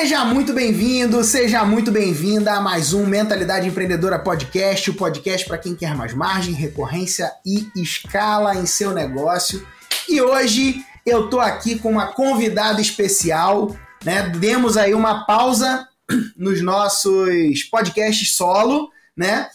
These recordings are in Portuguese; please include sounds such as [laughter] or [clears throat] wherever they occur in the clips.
Seja muito bem-vindo, seja muito bem-vinda a mais um Mentalidade Empreendedora Podcast, o podcast para quem quer mais margem, recorrência e escala em seu negócio. E hoje eu tô aqui com uma convidada especial, né? Demos aí uma pausa [clears throat] nos nossos podcasts solo, né?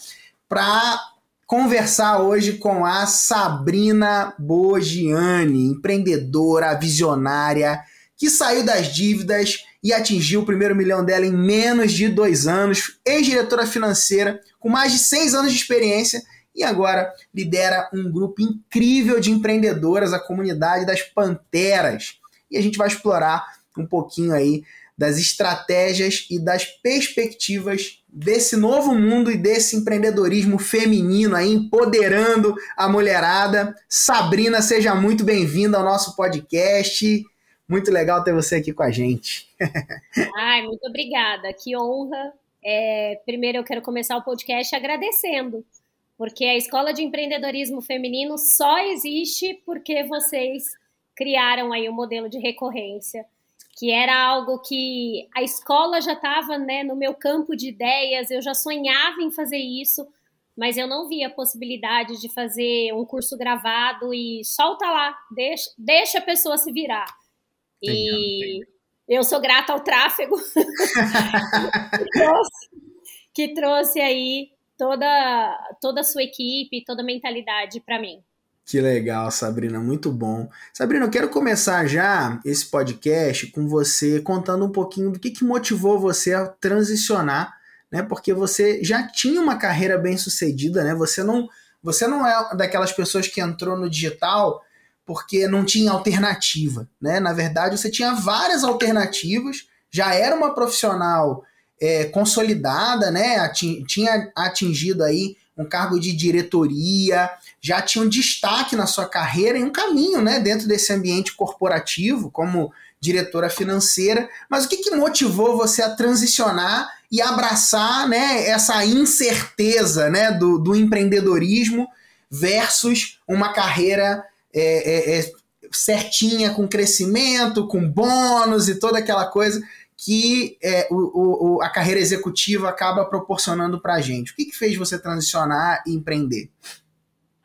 Para conversar hoje com a Sabrina Bogiani, empreendedora, visionária, que saiu das dívidas e atingiu o primeiro milhão dela em menos de dois anos, ex-diretora financeira, com mais de seis anos de experiência e agora lidera um grupo incrível de empreendedoras, a comunidade das Panteras. E a gente vai explorar um pouquinho aí das estratégias e das perspectivas desse novo mundo e desse empreendedorismo feminino aí, empoderando a mulherada. Sabrina, seja muito bem-vinda ao nosso podcast. Muito legal ter você aqui com a gente. Ai, muito obrigada. Que honra. É, primeiro, eu quero começar o podcast agradecendo, porque a Escola de Empreendedorismo Feminino só existe porque vocês criaram aí o um modelo de recorrência, que era algo que a escola já estava né, no meu campo de ideias, eu já sonhava em fazer isso, mas eu não via a possibilidade de fazer um curso gravado e solta lá, deixa, deixa a pessoa se virar. E eu sou grata ao tráfego [laughs] que, trouxe, que trouxe aí toda, toda a sua equipe, toda a mentalidade para mim. Que legal, Sabrina, muito bom. Sabrina, eu quero começar já esse podcast com você contando um pouquinho do que, que motivou você a transicionar, né? Porque você já tinha uma carreira bem sucedida, né? Você não, você não é daquelas pessoas que entrou no digital porque não tinha alternativa, né? Na verdade, você tinha várias alternativas, já era uma profissional é, consolidada, né? Tinha atingido aí um cargo de diretoria, já tinha um destaque na sua carreira e um caminho, né? Dentro desse ambiente corporativo, como diretora financeira. Mas o que, que motivou você a transicionar e abraçar, né? Essa incerteza, né? Do, do empreendedorismo versus uma carreira é, é, é, certinha, com crescimento, com bônus e toda aquela coisa que é, o, o, a carreira executiva acaba proporcionando para a gente. O que, que fez você transicionar e empreender?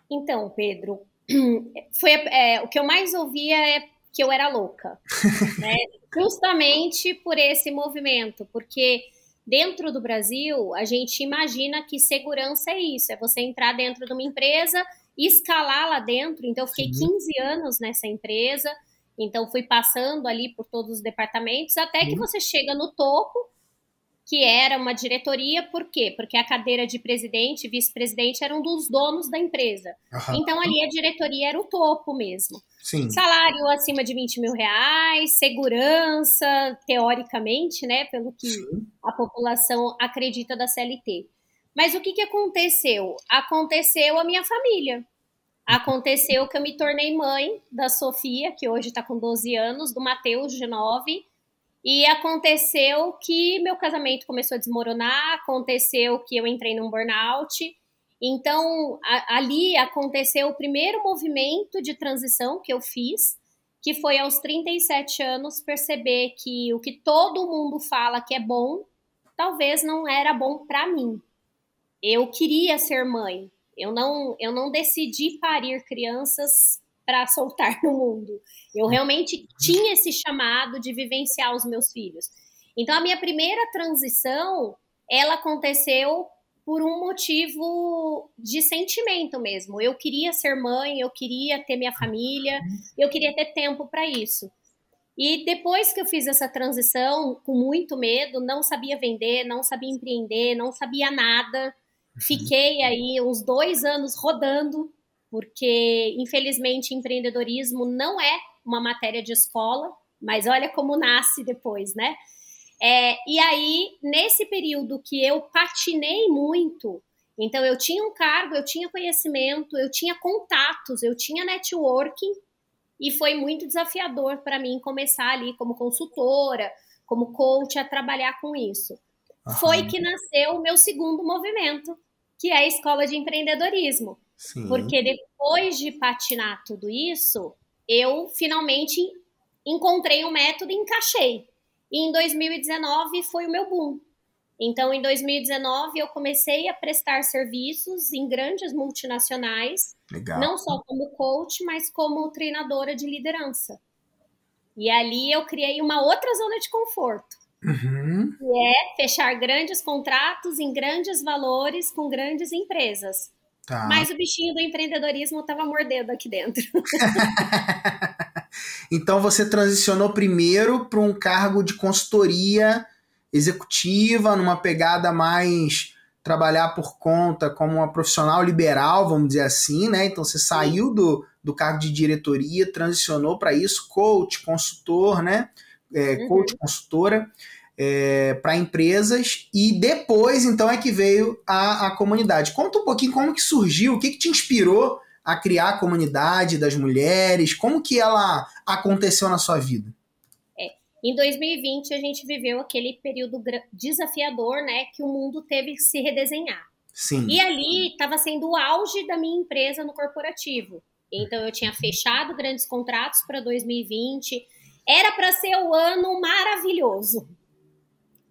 Então, Pedro, [clears throat] foi é, o que eu mais ouvia é que eu era louca, [laughs] né? justamente por esse movimento, porque dentro do Brasil a gente imagina que segurança é isso, é você entrar dentro de uma empresa escalar lá dentro. Então, eu fiquei 15 anos nessa empresa. Então, fui passando ali por todos os departamentos, até que você chega no topo, que era uma diretoria. Por quê? Porque a cadeira de presidente e vice-presidente eram dos donos da empresa. Uhum. Então, ali a diretoria era o topo mesmo. Sim. Salário acima de 20 mil reais, segurança, teoricamente, né? Pelo que Sim. a população acredita da CLT. Mas o que, que aconteceu? Aconteceu a minha família. Aconteceu que eu me tornei mãe da Sofia, que hoje está com 12 anos, do Matheus, de 9. E aconteceu que meu casamento começou a desmoronar, aconteceu que eu entrei num burnout. Então, a, ali aconteceu o primeiro movimento de transição que eu fiz, que foi aos 37 anos perceber que o que todo mundo fala que é bom, talvez não era bom para mim eu queria ser mãe. Eu não, eu não decidi parir crianças para [laughs] soltar no mundo. Eu realmente tinha esse chamado de vivenciar os meus filhos. Então a minha primeira transição, ela aconteceu por um motivo de sentimento mesmo. Eu queria ser mãe, eu queria ter minha família, eu queria ter tempo para isso. E depois que eu fiz essa transição, com muito medo, não sabia vender, não sabia empreender, não sabia nada, Fiquei aí uns dois anos rodando, porque infelizmente empreendedorismo não é uma matéria de escola, mas olha como nasce depois, né? É, e aí, nesse período que eu patinei muito, então eu tinha um cargo, eu tinha conhecimento, eu tinha contatos, eu tinha networking, e foi muito desafiador para mim começar ali como consultora, como coach, a trabalhar com isso. Aham. Foi que nasceu o meu segundo movimento, que é a escola de empreendedorismo. Sim. Porque depois de patinar tudo isso, eu finalmente encontrei um método e encaixei. E em 2019 foi o meu boom. Então, em 2019, eu comecei a prestar serviços em grandes multinacionais, Legal. não só como coach, mas como treinadora de liderança. E ali eu criei uma outra zona de conforto, uhum. que é fechar grandes contratos em grandes valores com grandes empresas. Tá. Mas o bichinho do empreendedorismo estava mordendo aqui dentro. [laughs] então você transicionou primeiro para um cargo de consultoria executiva, numa pegada mais trabalhar por conta como uma profissional liberal, vamos dizer assim, né? Então você saiu do, do cargo de diretoria, transicionou para isso, coach, consultor, né? É, uhum. Coach, consultora, é, para empresas, e depois então é que veio a, a comunidade. Conta um pouquinho como que surgiu, o que, que te inspirou a criar a comunidade das mulheres, como que ela aconteceu na sua vida? Em 2020, a gente viveu aquele período desafiador, né, que o mundo teve que se redesenhar. Sim. E ali estava sendo o auge da minha empresa no corporativo. Então, eu tinha fechado grandes contratos para 2020. Era para ser o ano maravilhoso.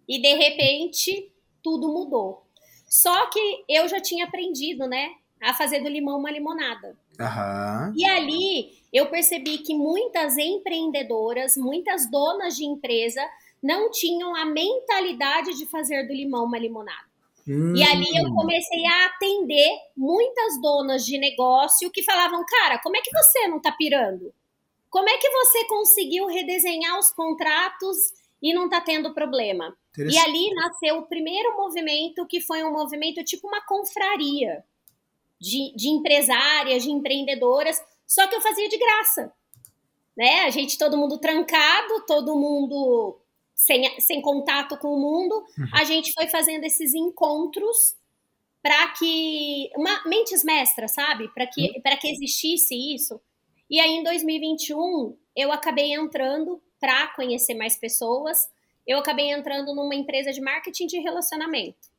E, de repente, tudo mudou. Só que eu já tinha aprendido, né, a fazer do limão uma limonada. Uhum. E ali eu percebi que muitas empreendedoras, muitas donas de empresa, não tinham a mentalidade de fazer do limão uma limonada. Hum. E ali eu comecei a atender muitas donas de negócio que falavam: Cara, como é que você não tá pirando? Como é que você conseguiu redesenhar os contratos e não tá tendo problema? E ali nasceu o primeiro movimento, que foi um movimento tipo uma confraria de, de empresárias, de empreendedoras, só que eu fazia de graça. Né? A gente, todo mundo trancado, todo mundo sem, sem contato com o mundo, uhum. a gente foi fazendo esses encontros para que. Uma, mentes mestras, sabe? Para que, uhum. que existisse isso. E aí, em 2021, eu acabei entrando para conhecer mais pessoas. Eu acabei entrando numa empresa de marketing de relacionamento.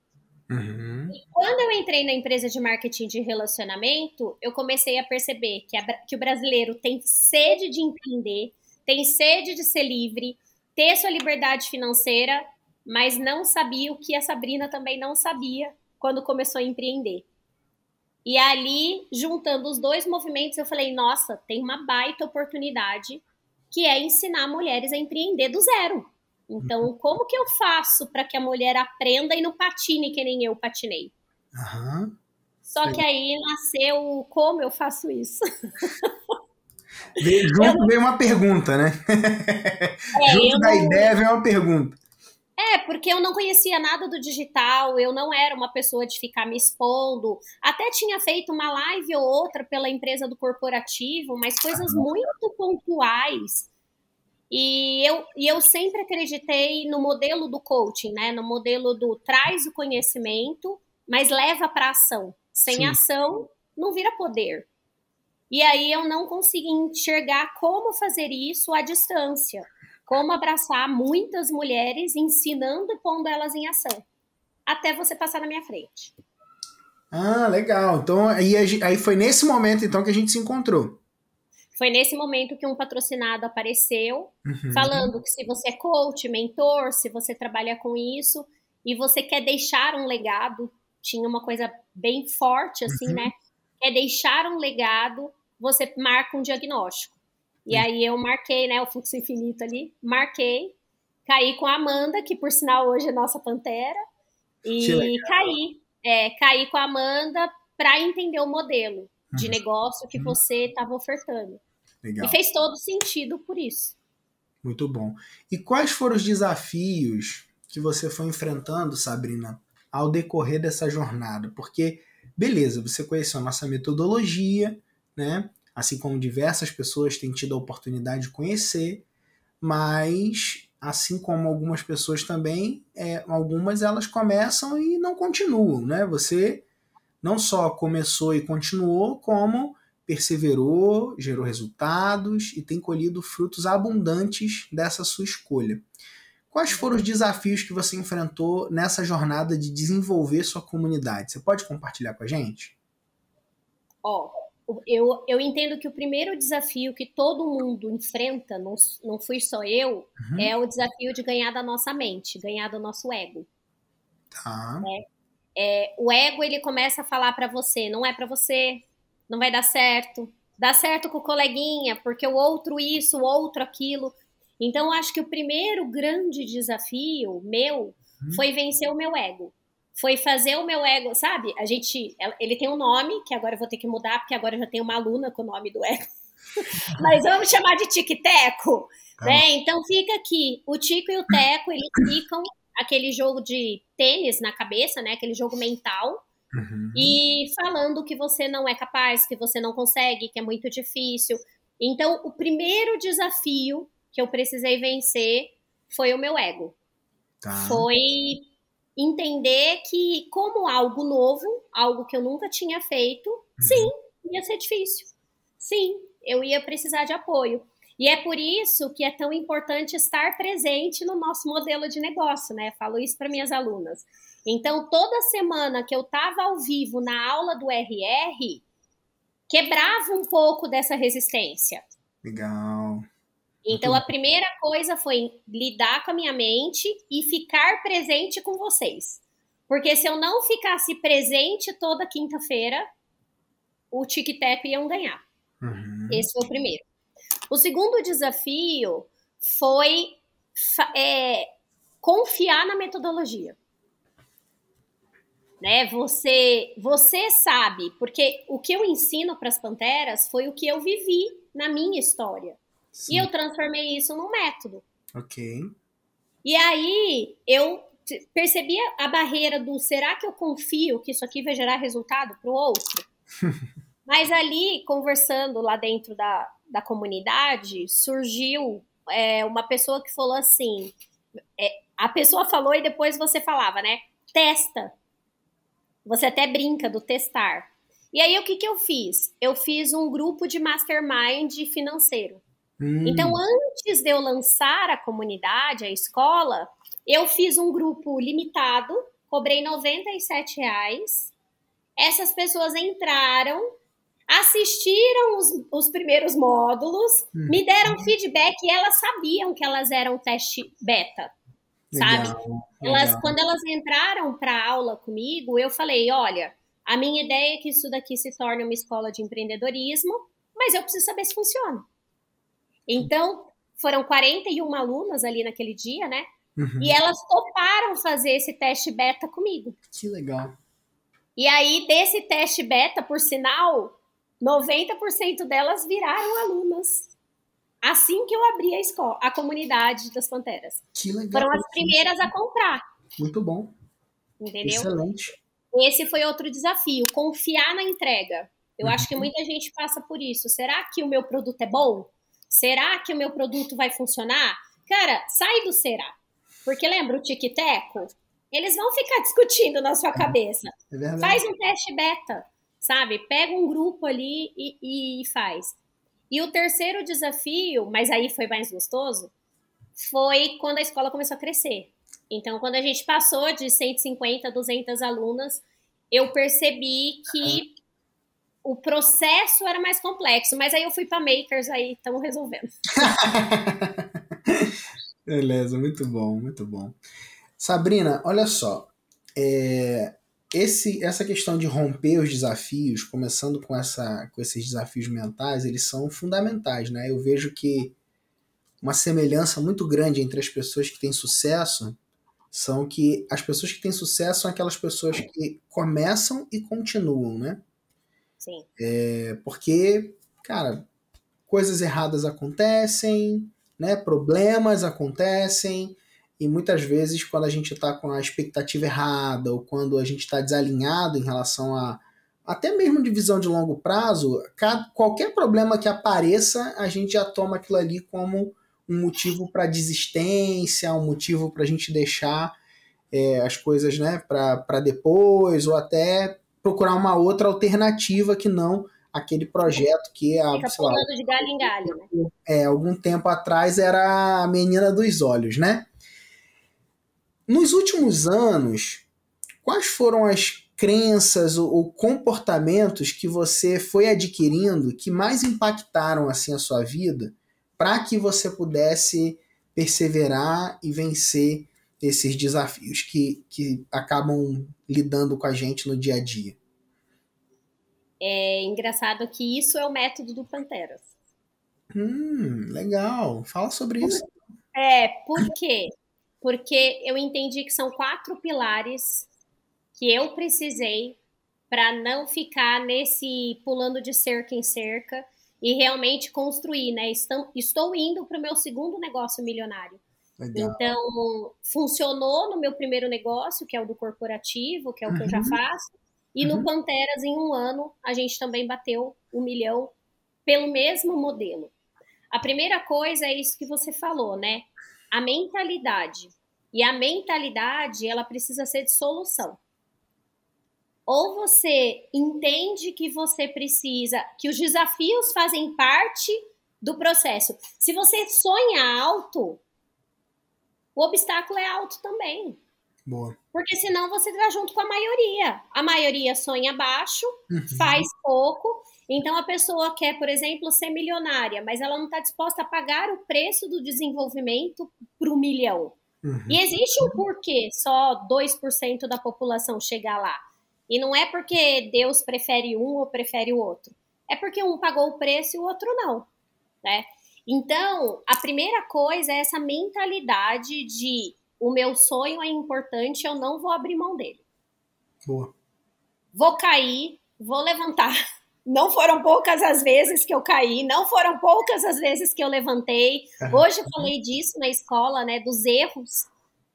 Uhum. E quando eu entrei na empresa de marketing de relacionamento, eu comecei a perceber que, a, que o brasileiro tem sede de empreender, tem sede de ser livre, ter sua liberdade financeira, mas não sabia o que a Sabrina também não sabia quando começou a empreender. E ali, juntando os dois movimentos, eu falei: nossa, tem uma baita oportunidade que é ensinar mulheres a empreender do zero. Então, uhum. como que eu faço para que a mulher aprenda e não patine que nem eu patinei? Uhum. Só Sim. que aí nasceu como eu faço isso. Veio, [laughs] junto eu... veio uma pergunta, né? É, junto da não... ideia veio uma pergunta. É, porque eu não conhecia nada do digital, eu não era uma pessoa de ficar me expondo. Até tinha feito uma live ou outra pela empresa do corporativo, mas coisas muito pontuais e eu, e eu sempre acreditei no modelo do coaching, né? No modelo do traz o conhecimento, mas leva para ação. Sem Sim. ação, não vira poder. E aí eu não consegui enxergar como fazer isso à distância. Como abraçar muitas mulheres ensinando e pondo elas em ação. Até você passar na minha frente. Ah, legal. Então aí, aí foi nesse momento então que a gente se encontrou. Foi nesse momento que um patrocinado apareceu, uhum. falando que se você é coach, mentor, se você trabalha com isso e você quer deixar um legado, tinha uma coisa bem forte assim, uhum. né? Quer deixar um legado, você marca um diagnóstico. E uhum. aí eu marquei, né, o fluxo infinito ali, marquei, caí com a Amanda, que por sinal hoje é nossa pantera, e caí, é, caí com a Amanda para entender o modelo de uhum. negócio que uhum. você estava ofertando. Legal. E fez todo sentido por isso. Muito bom. E quais foram os desafios que você foi enfrentando, Sabrina, ao decorrer dessa jornada? Porque, beleza, você conheceu a nossa metodologia, né? Assim como diversas pessoas têm tido a oportunidade de conhecer, mas assim como algumas pessoas também, é, algumas elas começam e não continuam, né? Você não só começou e continuou, como perseverou, gerou resultados e tem colhido frutos abundantes dessa sua escolha. Quais foram os desafios que você enfrentou nessa jornada de desenvolver sua comunidade? Você pode compartilhar com a gente? Ó, oh, eu, eu entendo que o primeiro desafio que todo mundo enfrenta, não, não fui só eu, uhum. é o desafio de ganhar da nossa mente, ganhar do nosso ego. Tá. É, é, o ego ele começa a falar para você, não é para você, não vai dar certo, dá certo com o coleguinha, porque o outro isso, o outro aquilo. Então, acho que o primeiro grande desafio meu uhum. foi vencer o meu ego. Foi fazer o meu ego, sabe? A gente, ele tem um nome que agora eu vou ter que mudar, porque agora já tem uma aluna com o nome do ego. [laughs] Mas vamos chamar de tic-teco, tá. né? Então fica aqui, o Tico e o Teco, eles ficam aquele jogo de tênis na cabeça, né? Aquele jogo mental. Uhum. E falando que você não é capaz, que você não consegue, que é muito difícil. Então, o primeiro desafio que eu precisei vencer foi o meu ego. Tá. Foi entender que, como algo novo, algo que eu nunca tinha feito, uhum. sim, ia ser difícil. Sim, eu ia precisar de apoio. E é por isso que é tão importante estar presente no nosso modelo de negócio, né? Falo isso para minhas alunas. Então, toda semana que eu estava ao vivo na aula do RR, quebrava um pouco dessa resistência. Legal. Então, a primeira coisa foi lidar com a minha mente e ficar presente com vocês. Porque se eu não ficasse presente toda quinta-feira, o tic-tac iam ganhar. Uhum. Esse foi o primeiro. O segundo desafio foi é, confiar na metodologia. Né? Você, você sabe, porque o que eu ensino para as panteras foi o que eu vivi na minha história. Sim. E eu transformei isso num método. Ok. E aí eu percebi a barreira do será que eu confio que isso aqui vai gerar resultado para o outro? [laughs] Mas ali, conversando lá dentro da, da comunidade, surgiu é, uma pessoa que falou assim: é, a pessoa falou e depois você falava, né? Testa. Você até brinca do testar. E aí, o que, que eu fiz? Eu fiz um grupo de mastermind financeiro. Hum. Então, antes de eu lançar a comunidade, a escola, eu fiz um grupo limitado, cobrei 97 reais. Essas pessoas entraram, assistiram os, os primeiros módulos, hum. me deram feedback e elas sabiam que elas eram teste beta. Sabe? Legal, elas, legal. Quando elas entraram para aula comigo, eu falei: olha, a minha ideia é que isso daqui se torne uma escola de empreendedorismo, mas eu preciso saber se funciona. Então, foram 41 alunas ali naquele dia, né? Uhum. E elas toparam fazer esse teste beta comigo. Que legal. E aí, desse teste beta, por sinal, 90% delas viraram alunas. Assim que eu abri a escola, a comunidade das Panteras. Que legal. Foram as primeiras a comprar. Muito bom. Entendeu? Excelente. Esse foi outro desafio, confiar na entrega. Eu uhum. acho que muita gente passa por isso. Será que o meu produto é bom? Será que o meu produto vai funcionar? Cara, sai do será. Porque lembra o tic-teco? Eles vão ficar discutindo na sua cabeça. É faz um teste beta, sabe? Pega um grupo ali e, e faz. E o terceiro desafio, mas aí foi mais gostoso, foi quando a escola começou a crescer. Então, quando a gente passou de 150 a 200 alunas, eu percebi que o processo era mais complexo, mas aí eu fui para makers, aí estamos resolvendo. [laughs] Beleza, muito bom, muito bom. Sabrina, olha só, é, esse, essa questão de romper os desafios, começando com, essa, com esses desafios mentais, eles são fundamentais, né? Eu vejo que uma semelhança muito grande entre as pessoas que têm sucesso são que as pessoas que têm sucesso são aquelas pessoas que começam e continuam, né? Sim. É, porque, cara, coisas erradas acontecem, né? Problemas acontecem. E muitas vezes, quando a gente está com a expectativa errada, ou quando a gente está desalinhado em relação a até mesmo de visão de longo prazo, qualquer problema que apareça, a gente já toma aquilo ali como um motivo para desistência, um motivo para a gente deixar é, as coisas né, para depois, ou até procurar uma outra alternativa que não aquele projeto que a Fica sei lá, de galho em galho, né? É, algum tempo atrás era a menina dos olhos, né? Nos últimos anos, quais foram as crenças ou, ou, comportamentos que você foi adquirindo que mais impactaram assim a sua vida para que você pudesse perseverar e vencer esses desafios que, que acabam lidando com a gente no dia a dia? É engraçado que isso é o método do Panteras. Hum, legal. Fala sobre isso. É, por quê? Porque eu entendi que são quatro pilares que eu precisei para não ficar nesse pulando de cerca em cerca e realmente construir, né? Estou, estou indo para o meu segundo negócio milionário. Legal. Então, funcionou no meu primeiro negócio, que é o do corporativo, que é o uhum. que eu já uhum. faço. E uhum. no Panteras, em um ano, a gente também bateu um milhão pelo mesmo modelo. A primeira coisa é isso que você falou, né? A mentalidade. E a mentalidade, ela precisa ser de solução. Ou você entende que você precisa, que os desafios fazem parte do processo. Se você sonha alto, o obstáculo é alto também. Boa. Porque senão você está junto com a maioria. A maioria sonha baixo, uhum. faz pouco. Então a pessoa quer, por exemplo, ser milionária, mas ela não está disposta a pagar o preço do desenvolvimento para o milhão. Uhum. E existe um porquê só 2% da população chegar lá. E não é porque Deus prefere um ou prefere o outro. É porque um pagou o preço e o outro não. Né? Então, a primeira coisa é essa mentalidade de o meu sonho é importante, eu não vou abrir mão dele. Boa. Vou cair, vou levantar. [laughs] Não foram poucas as vezes que eu caí, não foram poucas as vezes que eu levantei. Hoje eu falei disso na escola, né, dos erros.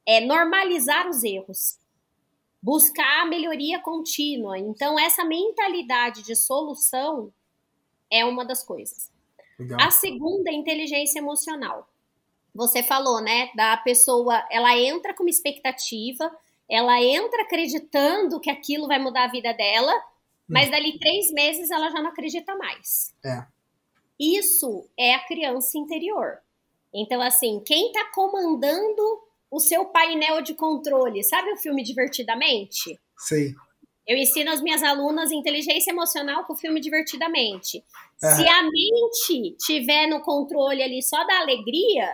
É normalizar os erros. Buscar a melhoria contínua. Então, essa mentalidade de solução é uma das coisas. Legal. A segunda é inteligência emocional você falou, né, da pessoa, ela entra com uma expectativa, ela entra acreditando que aquilo vai mudar a vida dela, mas hum. dali três meses ela já não acredita mais. É. Isso é a criança interior. Então, assim, quem tá comandando o seu painel de controle, sabe o filme Divertidamente? Sei. Eu ensino as minhas alunas inteligência emocional com o filme Divertidamente. Uhum. Se a mente tiver no controle ali só da alegria,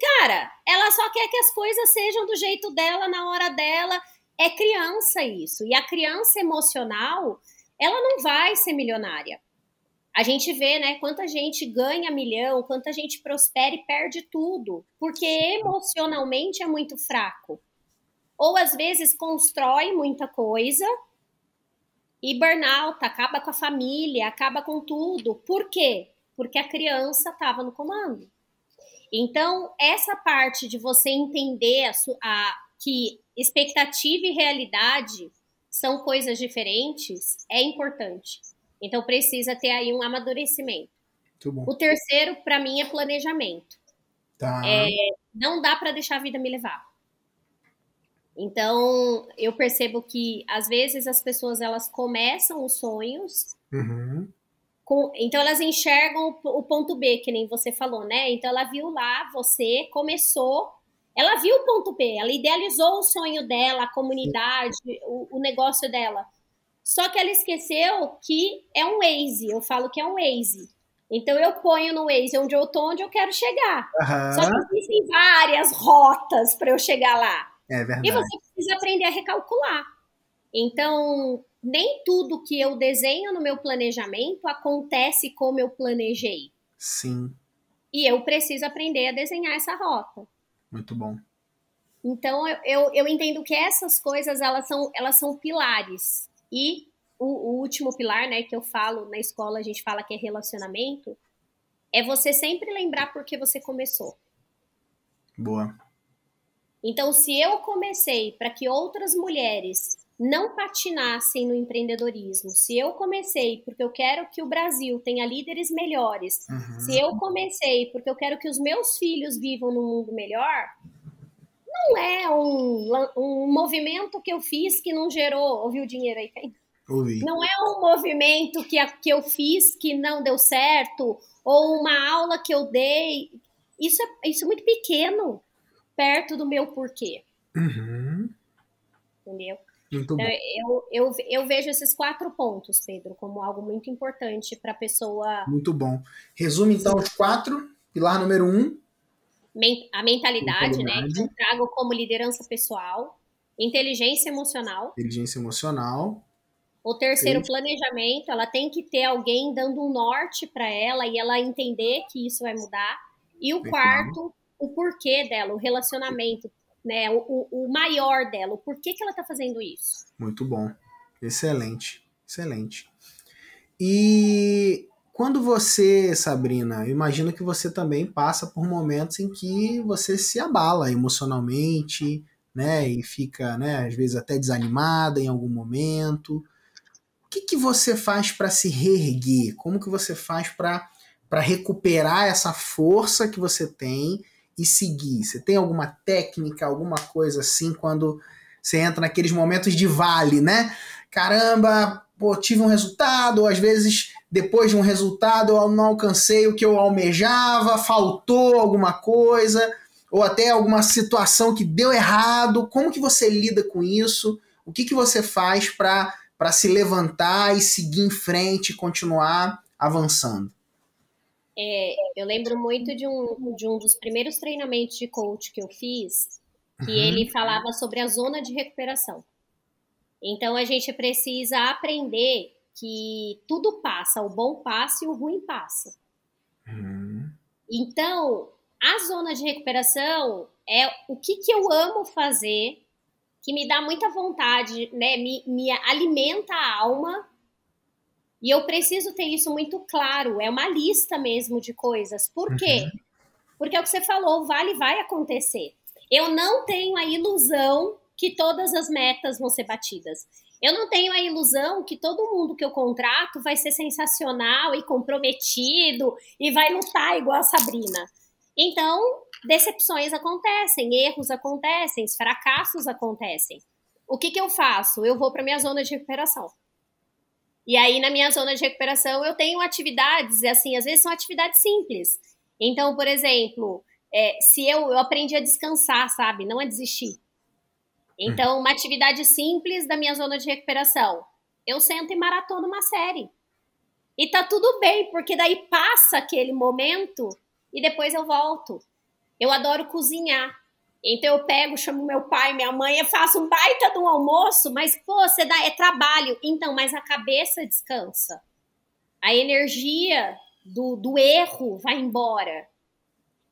Cara, ela só quer que as coisas sejam do jeito dela, na hora dela. É criança isso. E a criança emocional, ela não vai ser milionária. A gente vê, né, quanta gente ganha milhão, quanta gente prospera e perde tudo, porque emocionalmente é muito fraco. Ou às vezes constrói muita coisa e burnout, acaba com a família, acaba com tudo. Por quê? Porque a criança estava no comando. Então, essa parte de você entender a, a, que expectativa e realidade são coisas diferentes é importante. Então, precisa ter aí um amadurecimento. O terceiro, para mim, é planejamento. Tá. É, não dá para deixar a vida me levar. Então, eu percebo que às vezes as pessoas elas começam os sonhos uhum. Com, então elas enxergam o, o, ponto B, que nem você falou, né? Então ela viu lá, você começou, ela viu o ponto B, ela idealizou o sonho dela, a comunidade, o, o negócio dela. Só que ela esqueceu que é um Waze, eu falo que é um Waze. Então eu ponho no Waze onde eu tô, onde eu quero chegar. Uhum. Só que existem várias rotas para eu chegar lá. É verdade. E você precisa aprender a recalcular. Então, nem tudo que eu desenho no meu planejamento acontece como eu planejei. Sim. E eu preciso aprender a desenhar essa rota. Muito bom. Então eu, eu, eu entendo que essas coisas elas são, elas são pilares. E o, o último pilar, né, que eu falo na escola, a gente fala que é relacionamento, é você sempre lembrar por que você começou. Boa. Então, se eu comecei para que outras mulheres não patinassem no empreendedorismo. Se eu comecei porque eu quero que o Brasil tenha líderes melhores, uhum. se eu comecei porque eu quero que os meus filhos vivam num mundo melhor, não é um, um movimento que eu fiz que não gerou. Ouviu o dinheiro aí? Ouvi. Não é um movimento que, que eu fiz que não deu certo, ou uma aula que eu dei. Isso é, isso é muito pequeno perto do meu porquê. Uhum. Entendeu? Bom. Eu, eu, eu vejo esses quatro pontos, Pedro, como algo muito importante para a pessoa. Muito bom. Resume então os quatro. Pilar número um. A mentalidade, mentalidade. né? Que eu trago como liderança pessoal. Inteligência emocional. Inteligência emocional. O terceiro, Sim. planejamento. Ela tem que ter alguém dando um norte para ela e ela entender que isso vai mudar. E o quarto, o porquê dela, o relacionamento né, o, o maior dela, o porquê que ela está fazendo isso. Muito bom, excelente, excelente. E quando você, Sabrina, imagino que você também passa por momentos em que você se abala emocionalmente, né, e fica, né, às vezes até desanimada em algum momento. O que, que você faz para se reerguer? Como que você faz para recuperar essa força que você tem e seguir? Você tem alguma técnica, alguma coisa assim, quando você entra naqueles momentos de vale, né? Caramba, pô, tive um resultado, ou às vezes depois de um resultado eu não alcancei o que eu almejava, faltou alguma coisa, ou até alguma situação que deu errado. Como que você lida com isso? O que, que você faz para se levantar e seguir em frente continuar avançando? É, eu lembro muito de um, de um dos primeiros treinamentos de coach que eu fiz, que uhum. ele falava sobre a zona de recuperação. Então a gente precisa aprender que tudo passa, o bom passa e o ruim passa. Uhum. Então, a zona de recuperação é o que, que eu amo fazer, que me dá muita vontade, né? Me, me alimenta a alma e eu preciso ter isso muito claro. É uma lista mesmo de coisas. Por quê? Uhum. Porque é o que você falou, o vale vai acontecer. Eu não tenho a ilusão que todas as metas vão ser batidas. Eu não tenho a ilusão que todo mundo que eu contrato vai ser sensacional e comprometido e vai lutar igual a Sabrina. Então, decepções acontecem, erros acontecem, fracassos acontecem. O que, que eu faço? Eu vou para minha zona de recuperação. E aí, na minha zona de recuperação, eu tenho atividades, assim, às vezes são atividades simples. Então, por exemplo, é, se eu, eu aprendi a descansar, sabe? Não a desistir. Então, uma atividade simples da minha zona de recuperação. Eu sento e maratono uma série. E tá tudo bem, porque daí passa aquele momento e depois eu volto. Eu adoro cozinhar. Então eu pego, chamo meu pai, minha mãe, eu faço um baita um almoço, mas pô, você dá é trabalho. Então, mas a cabeça descansa. A energia do, do erro vai embora.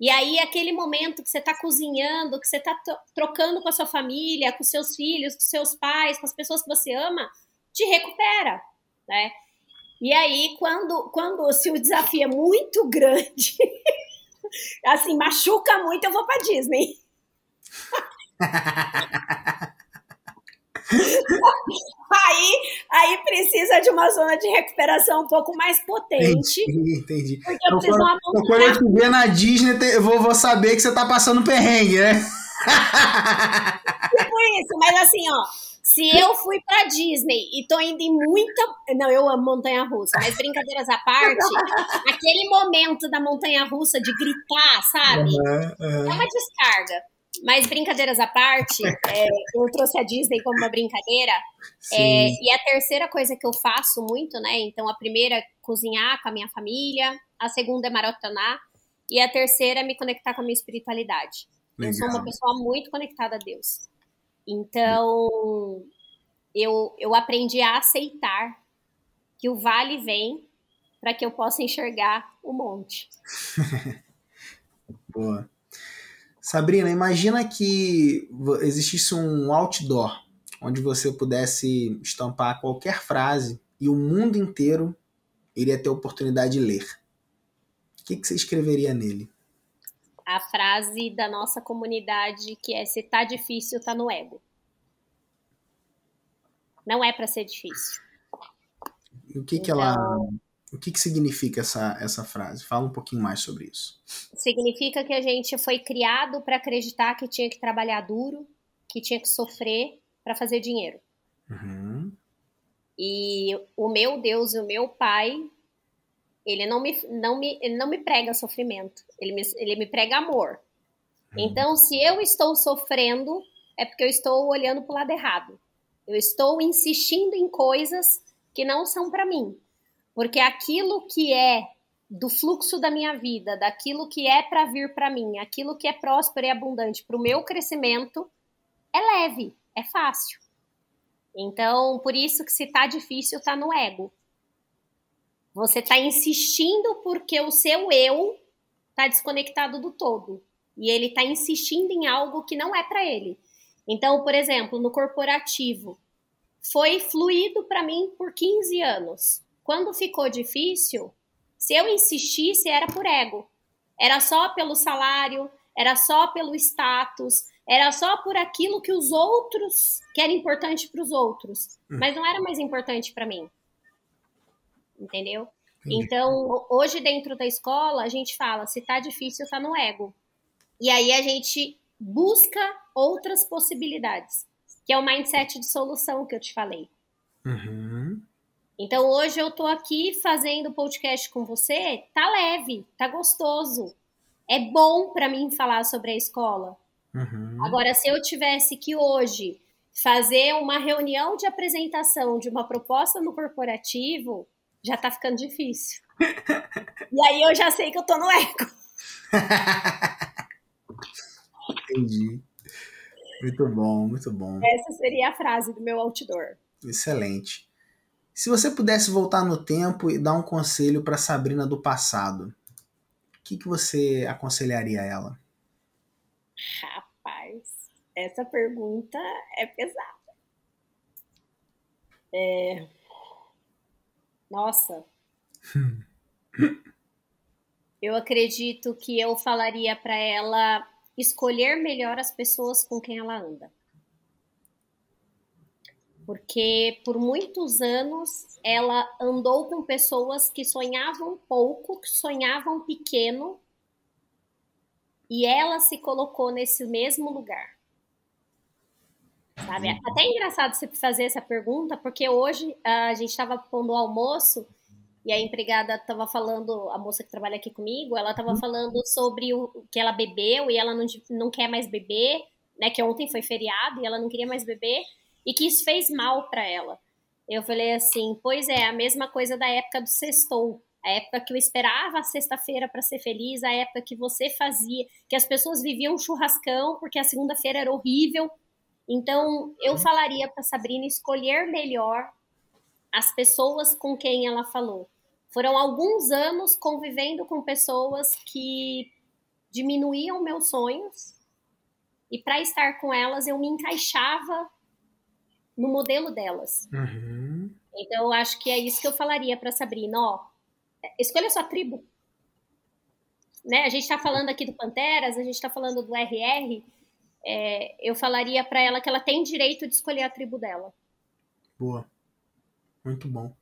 E aí, aquele momento que você está cozinhando, que você está trocando com a sua família, com seus filhos, com seus pais, com as pessoas que você ama, te recupera, né? E aí, quando, quando se o desafio é muito [laughs] grande, assim, machuca muito, eu vou para Disney. Aí, aí precisa de uma zona de recuperação um pouco mais potente. Entendi, entendi. Porque eu preciso quando, então, quando eu te ver na Disney, eu vou, vou saber que você tá passando perrengue, né? tipo isso, mas assim, ó, se eu fui pra Disney e tô indo em muita. Não, eu amo montanha russa, mas brincadeiras à parte, [laughs] aquele momento da montanha russa de gritar, sabe? Uhum, uhum. É uma descarga. Mas brincadeiras à parte, [laughs] é, eu trouxe a Disney como uma brincadeira. É, e a terceira coisa que eu faço muito, né? Então, a primeira é cozinhar com a minha família, a segunda é maratonar, e a terceira é me conectar com a minha espiritualidade. Legal. Eu sou uma pessoa muito conectada a Deus. Então, eu, eu aprendi a aceitar que o vale vem para que eu possa enxergar o monte. [laughs] Boa. Sabrina, imagina que existisse um outdoor onde você pudesse estampar qualquer frase e o mundo inteiro iria ter a oportunidade de ler. O que, que você escreveria nele? A frase da nossa comunidade que é: se tá difícil, tá no ego. Não é para ser difícil. E o que, então, que ela então, o que, que significa essa, essa frase? Fala um pouquinho mais sobre isso. Significa que a gente foi criado para acreditar que tinha que trabalhar duro, que tinha que sofrer para fazer dinheiro. Uhum. E o meu Deus e o meu Pai, ele não me, não me, ele não me prega sofrimento, ele me, ele me prega amor. Uhum. Então, se eu estou sofrendo, é porque eu estou olhando para o lado errado. Eu estou insistindo em coisas que não são para mim. Porque aquilo que é do fluxo da minha vida, daquilo que é para vir para mim, aquilo que é próspero e abundante para o meu crescimento, é leve, é fácil. Então, por isso que se tá difícil, tá no ego. Você tá insistindo porque o seu eu tá desconectado do todo. E ele tá insistindo em algo que não é para ele. Então, por exemplo, no corporativo, foi fluido para mim por 15 anos. Quando ficou difícil, se eu insistisse, era por ego. Era só pelo salário, era só pelo status, era só por aquilo que os outros, que era importante para os outros, hum. mas não era mais importante para mim. Entendeu? Entendi. Então, hoje dentro da escola, a gente fala, se tá difícil, tá no ego. E aí a gente busca outras possibilidades, que é o mindset de solução que eu te falei. Uhum. Então hoje eu tô aqui fazendo podcast com você, tá leve, tá gostoso. É bom para mim falar sobre a escola. Uhum. Agora, se eu tivesse que hoje fazer uma reunião de apresentação de uma proposta no corporativo, já tá ficando difícil. [laughs] e aí eu já sei que eu tô no eco. Entendi. Muito bom, muito bom. Essa seria a frase do meu outdoor. Excelente. Se você pudesse voltar no tempo e dar um conselho para Sabrina do passado, o que, que você aconselharia a ela? Rapaz, essa pergunta é pesada. É... Nossa. [laughs] eu acredito que eu falaria para ela escolher melhor as pessoas com quem ela anda. Porque por muitos anos ela andou com pessoas que sonhavam pouco, que sonhavam pequeno, e ela se colocou nesse mesmo lugar. Sabe? Uhum. Até é engraçado você fazer essa pergunta, porque hoje a gente estava pondo o almoço e a empregada estava falando, a moça que trabalha aqui comigo, ela estava uhum. falando sobre o que ela bebeu e ela não, não quer mais beber, né? Que ontem foi feriado e ela não queria mais beber e que isso fez mal para ela. Eu falei assim, pois é, a mesma coisa da época do sextou. A época que eu esperava a sexta-feira para ser feliz, a época que você fazia, que as pessoas viviam churrascão porque a segunda-feira era horrível. Então, eu uhum. falaria para Sabrina escolher melhor as pessoas com quem ela falou. Foram alguns anos convivendo com pessoas que diminuíam meus sonhos e para estar com elas eu me encaixava no modelo delas. Uhum. Então eu acho que é isso que eu falaria para Sabrina, ó, escolha sua tribo. Né? A gente está falando aqui do Panteras, a gente está falando do RR. É, eu falaria para ela que ela tem direito de escolher a tribo dela. Boa, muito bom.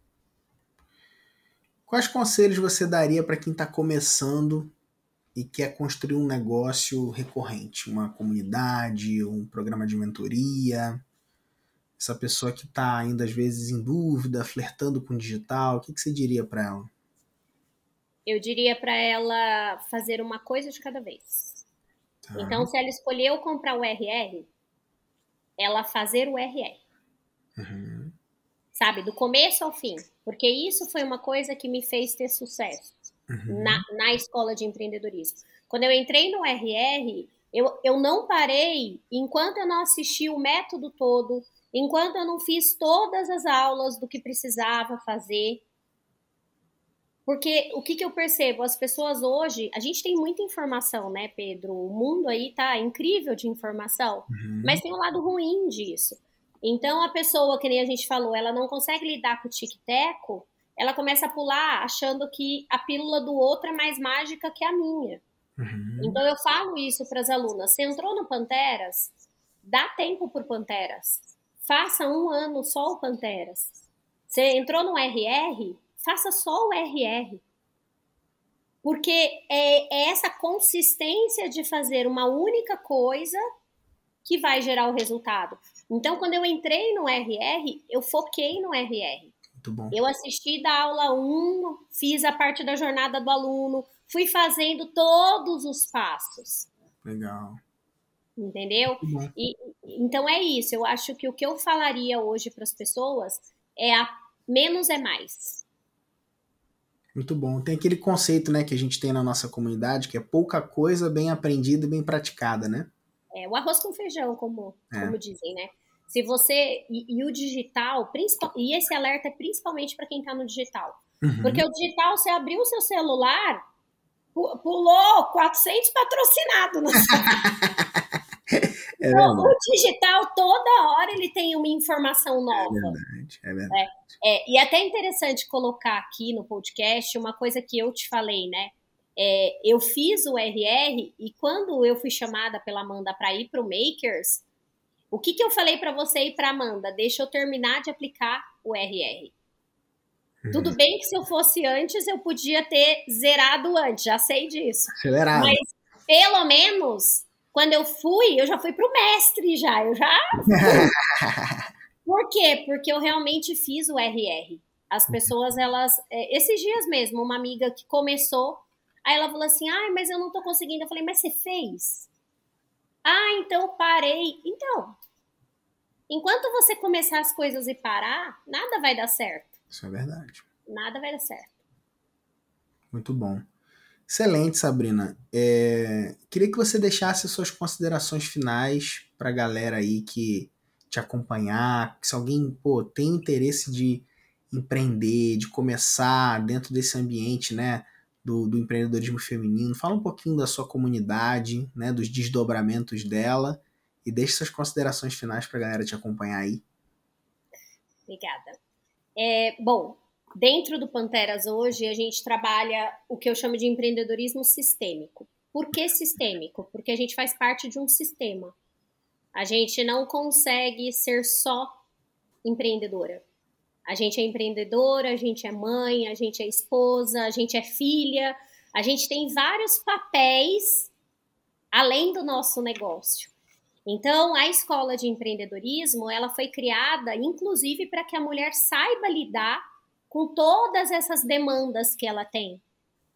Quais conselhos você daria para quem está começando e quer construir um negócio recorrente, uma comunidade, um programa de mentoria? Essa pessoa que está ainda às vezes em dúvida, flertando com o digital, o que, que você diria para ela? Eu diria para ela fazer uma coisa de cada vez. Tá. Então, se ela escolheu comprar o RR, ela fazer o RR. Uhum. Sabe, do começo ao fim. Porque isso foi uma coisa que me fez ter sucesso uhum. na, na escola de empreendedorismo. Quando eu entrei no RR, eu, eu não parei enquanto eu não assisti o método todo, enquanto eu não fiz todas as aulas do que precisava fazer. Porque o que, que eu percebo? As pessoas hoje, a gente tem muita informação, né, Pedro? O mundo aí tá incrível de informação, uhum. mas tem um lado ruim disso. Então, a pessoa, que nem a gente falou, ela não consegue lidar com o tic-teco, ela começa a pular achando que a pílula do outro é mais mágica que a minha. Uhum. Então, eu falo isso para as alunas. Você entrou no Panteras, dá tempo por Panteras. Faça um ano só o Panteras. Você entrou no RR, faça só o RR. Porque é, é essa consistência de fazer uma única coisa que vai gerar o resultado. Então, quando eu entrei no RR, eu foquei no RR. Muito bom. Eu assisti da aula 1, fiz a parte da jornada do aluno, fui fazendo todos os passos. Legal. entendeu? E, então é isso. Eu acho que o que eu falaria hoje para as pessoas é a menos é mais. Muito bom. Tem aquele conceito, né, que a gente tem na nossa comunidade, que é pouca coisa bem aprendida e bem praticada, né? É, o arroz com feijão, como, é. como dizem, né? Se você. E, e o digital, principal, e esse alerta é principalmente para quem está no digital. Uhum. Porque o digital, você abriu o seu celular, pulou 400 patrocinados no [laughs] é então, o digital, toda hora ele tem uma informação nova. É verdade, é verdade. É, é, e é até interessante colocar aqui no podcast uma coisa que eu te falei, né? É, eu fiz o RR e quando eu fui chamada pela Amanda para ir para o Makers, o que, que eu falei para você e para Amanda? Deixa eu terminar de aplicar o RR. Uhum. Tudo bem que se eu fosse antes, eu podia ter zerado antes, já sei disso. Acelerado. Mas pelo menos, quando eu fui, eu já fui para o mestre já. Eu já. [laughs] Por quê? Porque eu realmente fiz o RR. As pessoas, elas. É, esses dias mesmo, uma amiga que começou, aí ela falou assim: ai, mas eu não tô conseguindo. Eu falei, mas você fez? Ah, então parei. Então, enquanto você começar as coisas e parar, nada vai dar certo. Isso é verdade. Nada vai dar certo. Muito bom. Excelente, Sabrina. É, queria que você deixasse suas considerações finais para a galera aí que te acompanhar. Se alguém pô, tem interesse de empreender, de começar dentro desse ambiente, né? do, do empreendedorismo feminino. Fala um pouquinho da sua comunidade, né, dos desdobramentos dela e deixe suas considerações finais para a galera te acompanhar aí. Obrigada. É, bom, dentro do Panteras hoje a gente trabalha o que eu chamo de empreendedorismo sistêmico. Por que sistêmico? Porque a gente faz parte de um sistema. A gente não consegue ser só empreendedora. A gente é empreendedora, a gente é mãe, a gente é esposa, a gente é filha, a gente tem vários papéis além do nosso negócio. Então, a escola de empreendedorismo, ela foi criada inclusive para que a mulher saiba lidar com todas essas demandas que ela tem.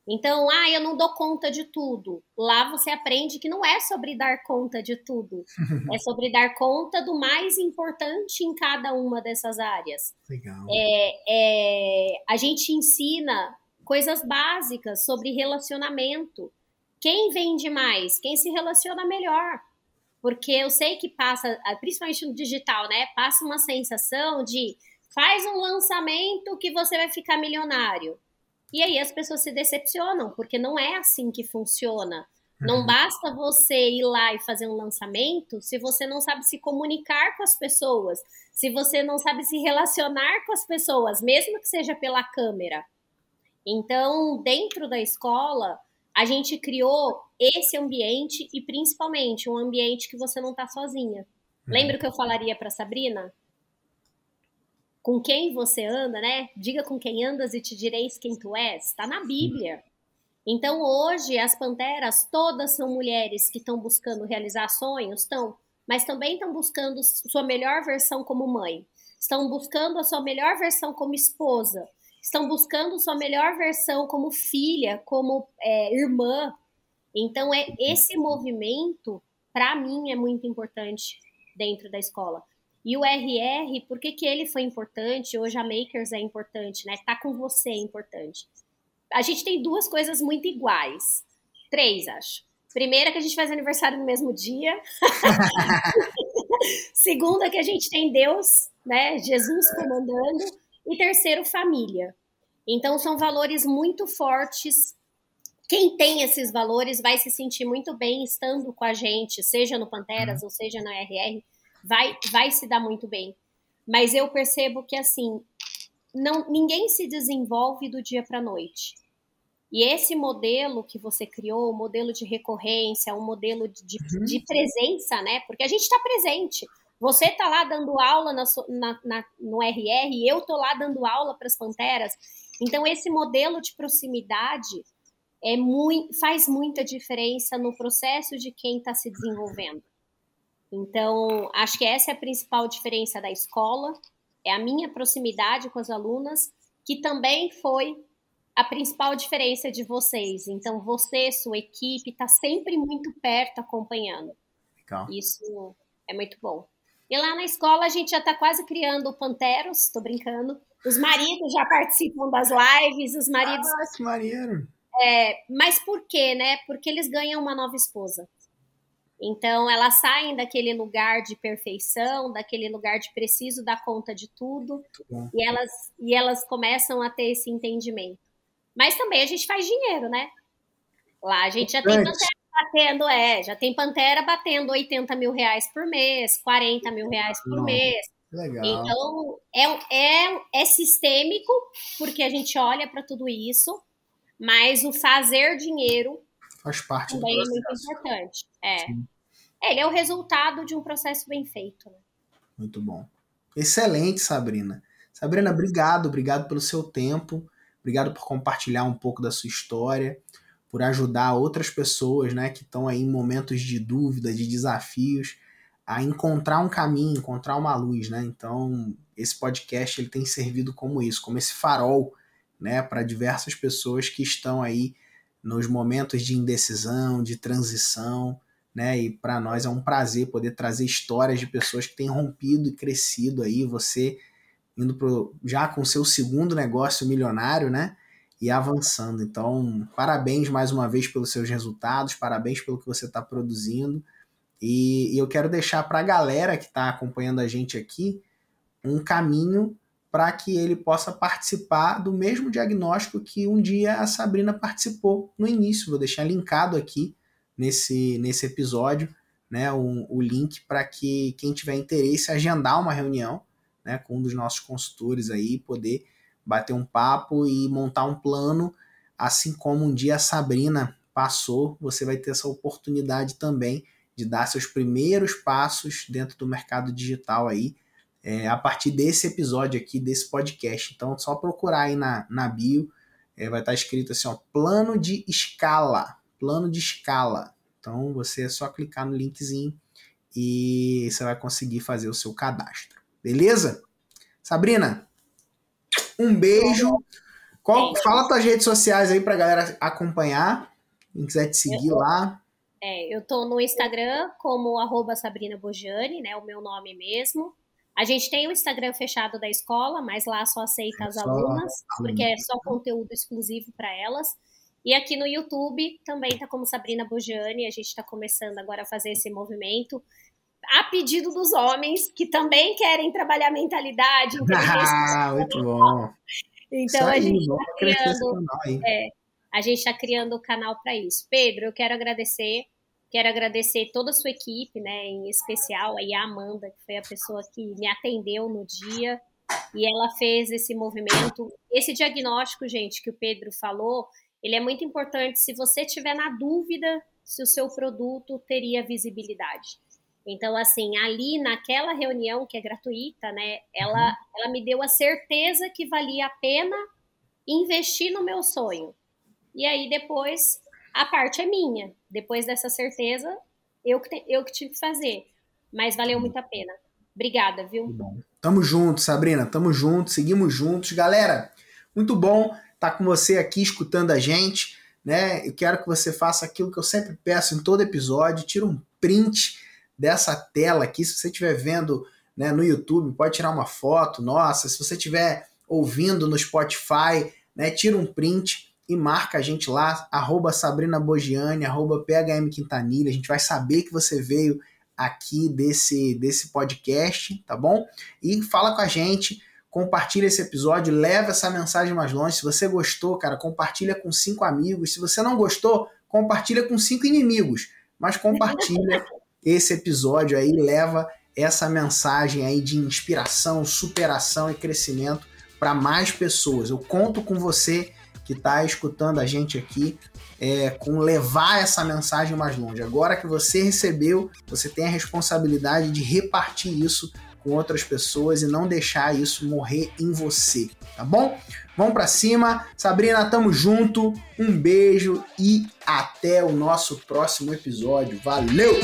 Então, ah, eu não dou conta de tudo. Lá você aprende que não é sobre dar conta de tudo. [laughs] é sobre dar conta do mais importante em cada uma dessas áreas. Legal. É, é, a gente ensina coisas básicas sobre relacionamento. Quem vende mais? Quem se relaciona melhor? Porque eu sei que passa, principalmente no digital, né? Passa uma sensação de faz um lançamento que você vai ficar milionário. E aí as pessoas se decepcionam, porque não é assim que funciona. Não uhum. basta você ir lá e fazer um lançamento se você não sabe se comunicar com as pessoas, se você não sabe se relacionar com as pessoas, mesmo que seja pela câmera. Então, dentro da escola, a gente criou esse ambiente e principalmente um ambiente que você não está sozinha. Uhum. Lembra que eu falaria para Sabrina? Com quem você anda, né? Diga com quem andas e te direis quem tu és. Está na Bíblia. Então hoje as panteras todas são mulheres que estão buscando realizar sonhos, estão, mas também estão buscando sua melhor versão como mãe, estão buscando a sua melhor versão como esposa, estão buscando sua melhor versão como filha, como é, irmã. Então é esse movimento para mim é muito importante dentro da escola. E o RR, por que, que ele foi importante? Hoje a Makers é importante, né? Tá com você é importante. A gente tem duas coisas muito iguais. Três, acho. Primeira, que a gente faz aniversário no mesmo dia. [laughs] Segunda, que a gente tem Deus, né? Jesus comandando. E terceiro, família. Então, são valores muito fortes. Quem tem esses valores vai se sentir muito bem estando com a gente, seja no Panteras uhum. ou seja na RR vai, vai se dar muito bem. Mas eu percebo que assim, não, ninguém se desenvolve do dia para a noite. E esse modelo que você criou, o modelo de recorrência, um modelo de, uhum. de presença, né? Porque a gente está presente. Você está lá dando aula na, na, na, no RR, eu estou lá dando aula para as panteras. Então, esse modelo de proximidade é muito, faz muita diferença no processo de quem está se desenvolvendo. Então, acho que essa é a principal diferença da escola, é a minha proximidade com as alunas, que também foi a principal diferença de vocês. Então, você, sua equipe, está sempre muito perto acompanhando. Isso é muito bom. E lá na escola a gente já está quase criando panteros, estou brincando. Os maridos já participam das lives, os maridos. Ah, que maneiro! É, mas por quê, né? Porque eles ganham uma nova esposa. Então elas saem daquele lugar de perfeição, daquele lugar de preciso dar conta de tudo, e elas, e elas começam a ter esse entendimento. Mas também a gente faz dinheiro, né? Lá a gente já tem pantera batendo, é, já tem pantera batendo 80 mil reais por mês, 40 mil reais por mês. Legal. Então é, é, é sistêmico, porque a gente olha para tudo isso, mas o fazer dinheiro faz parte também do processo. é muito importante. É. é. Ele é o resultado de um processo bem feito. Né? Muito bom. Excelente, Sabrina. Sabrina, obrigado, obrigado pelo seu tempo, obrigado por compartilhar um pouco da sua história, por ajudar outras pessoas, né, que estão aí em momentos de dúvida, de desafios, a encontrar um caminho, encontrar uma luz, né? Então, esse podcast ele tem servido como isso, como esse farol, né, para diversas pessoas que estão aí nos momentos de indecisão, de transição, né? E para nós é um prazer poder trazer histórias de pessoas que têm rompido e crescido aí, você indo pro, já com seu segundo negócio milionário, né? E avançando. Então, parabéns mais uma vez pelos seus resultados, parabéns pelo que você está produzindo. E, e, eu quero deixar para a galera que está acompanhando a gente aqui um caminho para que ele possa participar do mesmo diagnóstico que um dia a Sabrina participou no início. Vou deixar linkado aqui nesse, nesse episódio né, o, o link para que quem tiver interesse agendar uma reunião né, com um dos nossos consultores aí, poder bater um papo e montar um plano, assim como um dia a Sabrina passou, você vai ter essa oportunidade também de dar seus primeiros passos dentro do mercado digital aí, é, a partir desse episódio aqui, desse podcast. Então, só procurar aí na, na bio, é, vai estar escrito assim, ó, plano de escala, plano de escala. Então, você é só clicar no linkzinho e você vai conseguir fazer o seu cadastro. Beleza? Sabrina, um beijo. Qual, fala tuas redes sociais aí pra galera acompanhar. Quem quiser te seguir lá. É, eu tô no Instagram como arroba Sabrina Bojani, né? O meu nome mesmo. A gente tem o Instagram fechado da escola, mas lá só aceita as alunas, porque é só conteúdo exclusivo para elas. E aqui no YouTube também tá como Sabrina Bojani, a gente está começando agora a fazer esse movimento a pedido dos homens que também querem trabalhar mentalidade. [laughs] Ah, muito bom. Então aí, a gente está criando, é, a gente está criando o canal para isso. Pedro, eu quero agradecer, quero agradecer toda a sua equipe, né, em especial aí a Amanda, que foi a pessoa que me atendeu no dia e ela fez esse movimento, esse diagnóstico, gente, que o Pedro falou, ele é muito importante se você tiver na dúvida se o seu produto teria visibilidade. Então, assim, ali naquela reunião que é gratuita, né, ela, uhum. ela me deu a certeza que valia a pena investir no meu sonho. E aí depois a parte é minha. Depois dessa certeza, eu que, te, eu que tive que fazer. Mas valeu muito a pena. Obrigada, viu? Tamo junto, Sabrina. Tamo junto, seguimos juntos. Galera, muito bom tá com você aqui escutando a gente. Né? Eu quero que você faça aquilo que eu sempre peço em todo episódio: tira um print dessa tela aqui. Se você estiver vendo né, no YouTube, pode tirar uma foto. Nossa, se você estiver ouvindo no Spotify, né, tira um print e marca a gente lá, arroba Sabrina Bogiani, arroba PHM Quintanilha. A gente vai saber que você veio aqui desse, desse podcast, tá bom? E fala com a gente, compartilha esse episódio, leva essa mensagem mais longe. Se você gostou, cara, compartilha com cinco amigos. Se você não gostou, compartilha com cinco inimigos. Mas compartilha [laughs] esse episódio aí leva essa mensagem aí de inspiração, superação e crescimento para mais pessoas. Eu conto com você que está escutando a gente aqui é, com levar essa mensagem mais longe. Agora que você recebeu, você tem a responsabilidade de repartir isso com outras pessoas e não deixar isso morrer em você, tá bom? Vamos para cima. Sabrina, tamo junto. Um beijo e até o nosso próximo episódio. Valeu!